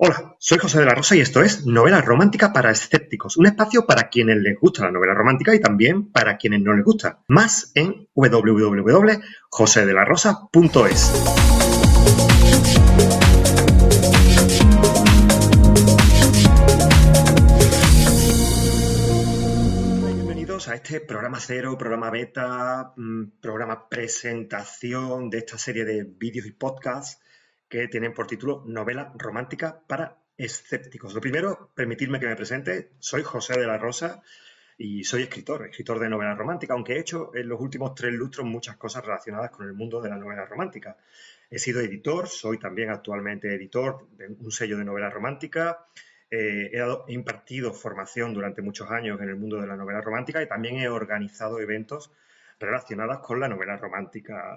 Hola, soy José de la Rosa y esto es Novela Romántica para Escépticos, un espacio para quienes les gusta la novela romántica y también para quienes no les gusta. Más en www.josedelarosa.es. Bienvenidos a este programa cero, programa beta, mm, programa presentación de esta serie de vídeos y podcasts que tienen por título Novela romántica para escépticos. Lo primero, permitirme que me presente. Soy José de la Rosa y soy escritor, escritor de novela romántica, aunque he hecho en los últimos tres lustros muchas cosas relacionadas con el mundo de la novela romántica. He sido editor, soy también actualmente editor de un sello de novela romántica. Eh, he, dado, he impartido formación durante muchos años en el mundo de la novela romántica y también he organizado eventos relacionadas con la novela romántica.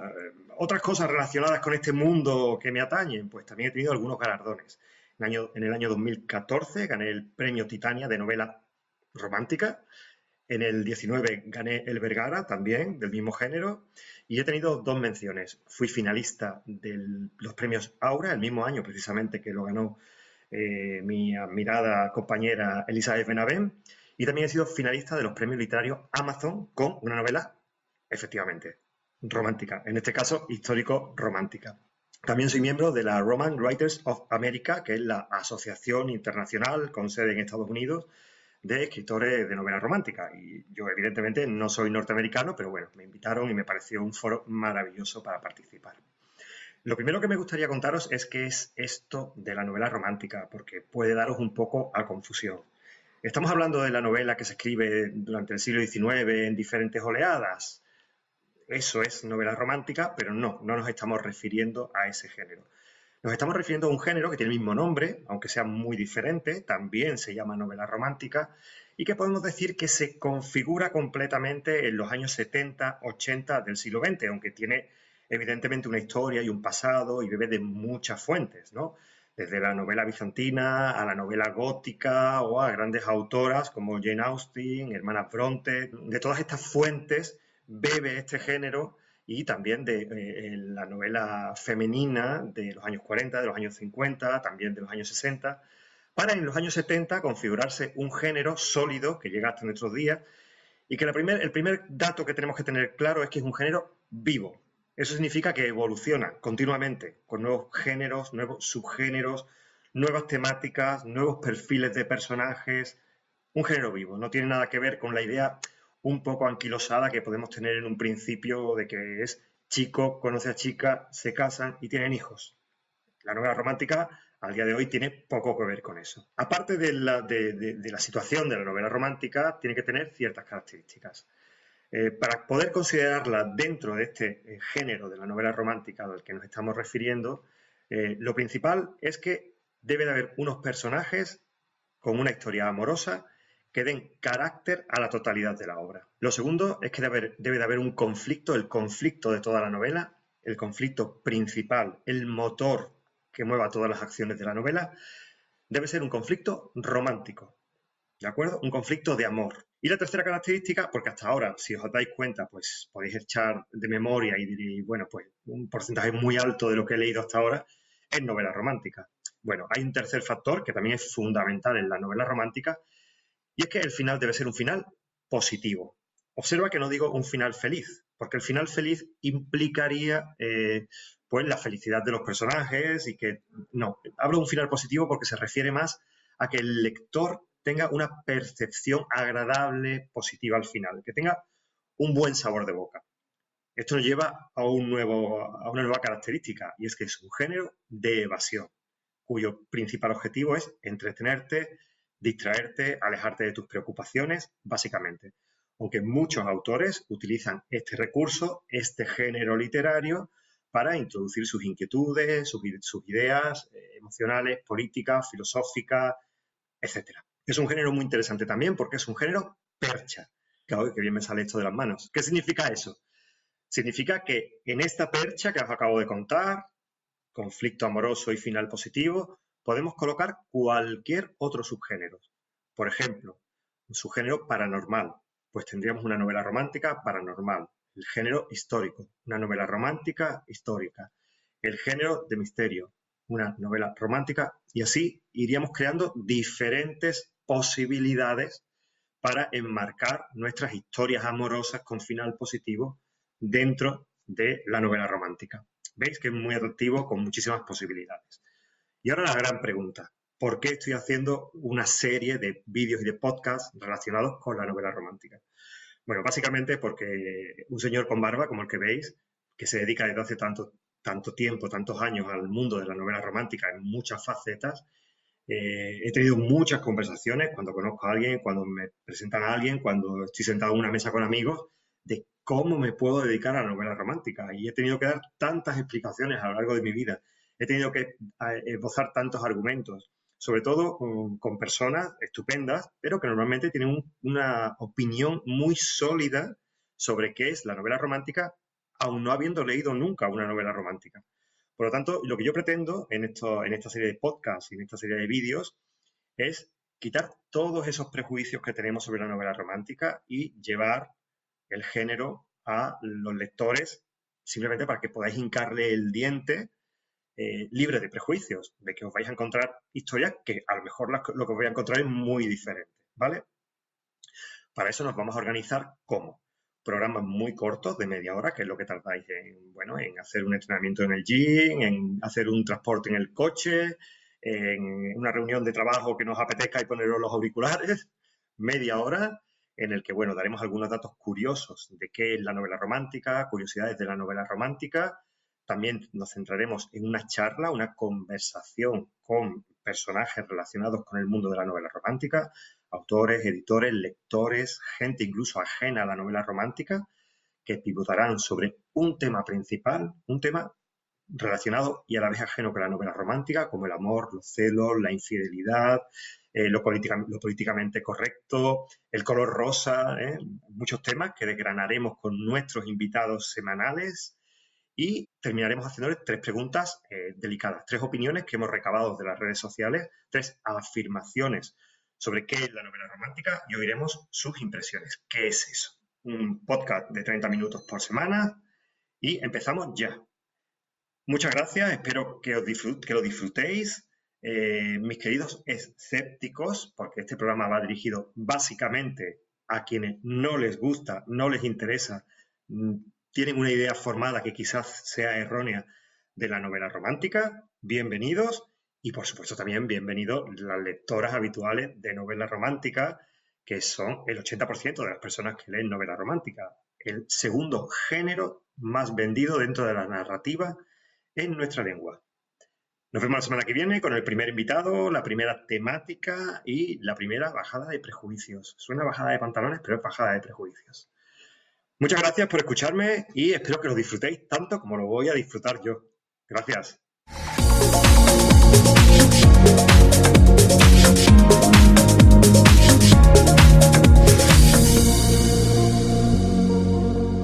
Otras cosas relacionadas con este mundo que me atañen, pues también he tenido algunos galardones. En el año 2014 gané el premio Titania de novela romántica. En el 19 gané el Vergara, también del mismo género. Y he tenido dos menciones. Fui finalista de los premios Aura, el mismo año precisamente que lo ganó eh, mi admirada compañera Elizabeth Benavent. Y también he sido finalista de los premios literarios Amazon con una novela Efectivamente, romántica, en este caso histórico-romántica. También soy miembro de la Roman Writers of America, que es la asociación internacional con sede en Estados Unidos de escritores de novela romántica. Y yo evidentemente no soy norteamericano, pero bueno, me invitaron y me pareció un foro maravilloso para participar. Lo primero que me gustaría contaros es qué es esto de la novela romántica, porque puede daros un poco a confusión. Estamos hablando de la novela que se escribe durante el siglo XIX en diferentes oleadas, eso es novela romántica, pero no, no nos estamos refiriendo a ese género. Nos estamos refiriendo a un género que tiene el mismo nombre, aunque sea muy diferente, también se llama novela romántica, y que podemos decir que se configura completamente en los años 70, 80 del siglo XX, aunque tiene evidentemente una historia y un pasado y bebe de muchas fuentes, ¿no? Desde la novela bizantina a la novela gótica o a grandes autoras como Jane Austen, Hermana Bronte, de todas estas fuentes bebe este género y también de eh, la novela femenina de los años 40, de los años 50, también de los años 60, para en los años 70 configurarse un género sólido que llega hasta nuestros días y que el primer dato que tenemos que tener claro es que es un género vivo. Eso significa que evoluciona continuamente con nuevos géneros, nuevos subgéneros, nuevas temáticas, nuevos perfiles de personajes. Un género vivo, no tiene nada que ver con la idea un poco anquilosada que podemos tener en un principio de que es chico, conoce a chica, se casan y tienen hijos. La novela romántica al día de hoy tiene poco que ver con eso. Aparte de la, de, la situación de la novela romántica, tiene que tener ciertas características. Eh, para poder considerarla dentro de este eh, género de la novela romántica al que nos estamos refiriendo, eh, lo principal es que debe de haber unos personajes con una historia amorosa que den carácter a la totalidad de la obra. Lo segundo es que debe, de haber un conflicto, el conflicto de toda la novela, el conflicto principal, el motor que mueva todas las acciones de la novela, debe ser un conflicto romántico, ¿de acuerdo? Un conflicto de amor. Y la tercera característica, porque hasta ahora, si os dais cuenta, pues podéis echar de memoria y diréis, bueno, pues un porcentaje muy alto de lo que he leído hasta ahora es novela romántica. Bueno, hay un tercer factor que también es fundamental en la novela romántica, y es que el final debe ser un final positivo. Observa que no digo un final feliz, porque el final feliz implicaría eh, pues la felicidad de los personajes y que no, hablo de un final positivo porque se refiere más a que el lector tenga una percepción agradable, positiva al final, que tenga un buen sabor de boca. Esto nos lleva a, un nuevo, a una nueva característica y es que es un género de evasión, cuyo principal objetivo es entretenerte, distraerte, alejarte de tus preocupaciones, básicamente. Aunque muchos autores utilizan este recurso, este género literario, para introducir sus inquietudes, sus, ideas eh, emocionales, políticas, filosóficas, etc. Es un género muy interesante también porque es un género percha. Claro, que bien me sale esto de las manos. ¿Qué significa eso? Significa que en esta percha que os acabo de contar, conflicto amoroso y final positivo, podemos colocar cualquier otro subgénero. Por ejemplo, un subgénero paranormal, pues tendríamos una novela romántica paranormal. El género histórico, una novela romántica histórica. El género de misterio, una novela romántica y así iríamos creando diferentes posibilidades para enmarcar nuestras historias amorosas con final positivo dentro de la novela romántica. ¿Veis que es muy atractivo con muchísimas posibilidades? Y ahora la gran pregunta, ¿por qué estoy haciendo una serie de vídeos y de podcasts relacionados con la novela romántica? Bueno, básicamente porque un señor con barba, como el que veis, que se dedica desde hace tanto, tanto tiempo, tantos años al mundo de la novela romántica en muchas facetas, eh, he tenido muchas conversaciones cuando conozco a alguien, cuando me presentan a alguien, cuando estoy sentado en una mesa con amigos, de cómo me puedo dedicar a la novela romántica. Y he tenido que dar tantas explicaciones a lo largo de mi vida. He tenido que esbozar tantos argumentos, sobre todo con, personas estupendas, pero que normalmente tienen una opinión muy sólida sobre qué es la novela romántica, aun no habiendo leído nunca una novela romántica. Por lo tanto, lo que yo pretendo en, esto, en esta serie de podcasts y en esta serie de vídeos es quitar todos esos prejuicios que tenemos sobre la novela romántica y llevar el género a los lectores simplemente para que podáis hincarle el diente eh, libre de prejuicios, de que os vais a encontrar historias que a lo mejor lo que os vais a encontrar es muy diferente, ¿vale? Para eso nos vamos a organizar cómo programas muy cortos de media hora, que es lo que tardáis en, bueno, en hacer un entrenamiento en el gym, en hacer un transporte en el coche, en una reunión de trabajo que nos apetezca y poneros los auriculares, media hora en el que, bueno, daremos algunos datos curiosos de qué es la novela romántica, curiosidades de la novela romántica. También nos centraremos en una charla, una conversación con personajes relacionados con el mundo de la novela romántica, autores, editores, lectores, gente incluso ajena a la novela romántica, que pivotarán sobre un tema principal, un tema relacionado y a la vez ajeno con la novela romántica, como el amor, los celos, la infidelidad, eh, lo, políticamente correcto, el color rosa, ¿eh? muchos temas que desgranaremos con nuestros invitados semanales y terminaremos haciéndoles tres preguntas eh, delicadas, tres opiniones que hemos recabado de las redes sociales, tres afirmaciones sobre qué es la novela romántica y oiremos sus impresiones. ¿Qué es eso? Un podcast de 30 minutos por semana y empezamos ya. Muchas gracias, espero que, os lo disfrutéis. Eh, mis queridos escépticos, porque este programa va dirigido básicamente a quienes no les gusta, no les interesa, mm, tienen una idea formada que quizás sea errónea de la novela romántica, bienvenidos. Y por supuesto también bienvenidos las lectoras habituales de novela romántica, que son el 80% de las personas que leen novela romántica, el segundo género más vendido dentro de la narrativa en nuestra lengua. Nos vemos la semana que viene con el primer invitado, la primera temática y la primera bajada de prejuicios. Suena bajada de pantalones, pero es bajada de prejuicios. Muchas gracias por escucharme y espero que lo disfrutéis tanto como lo voy a disfrutar yo. Gracias.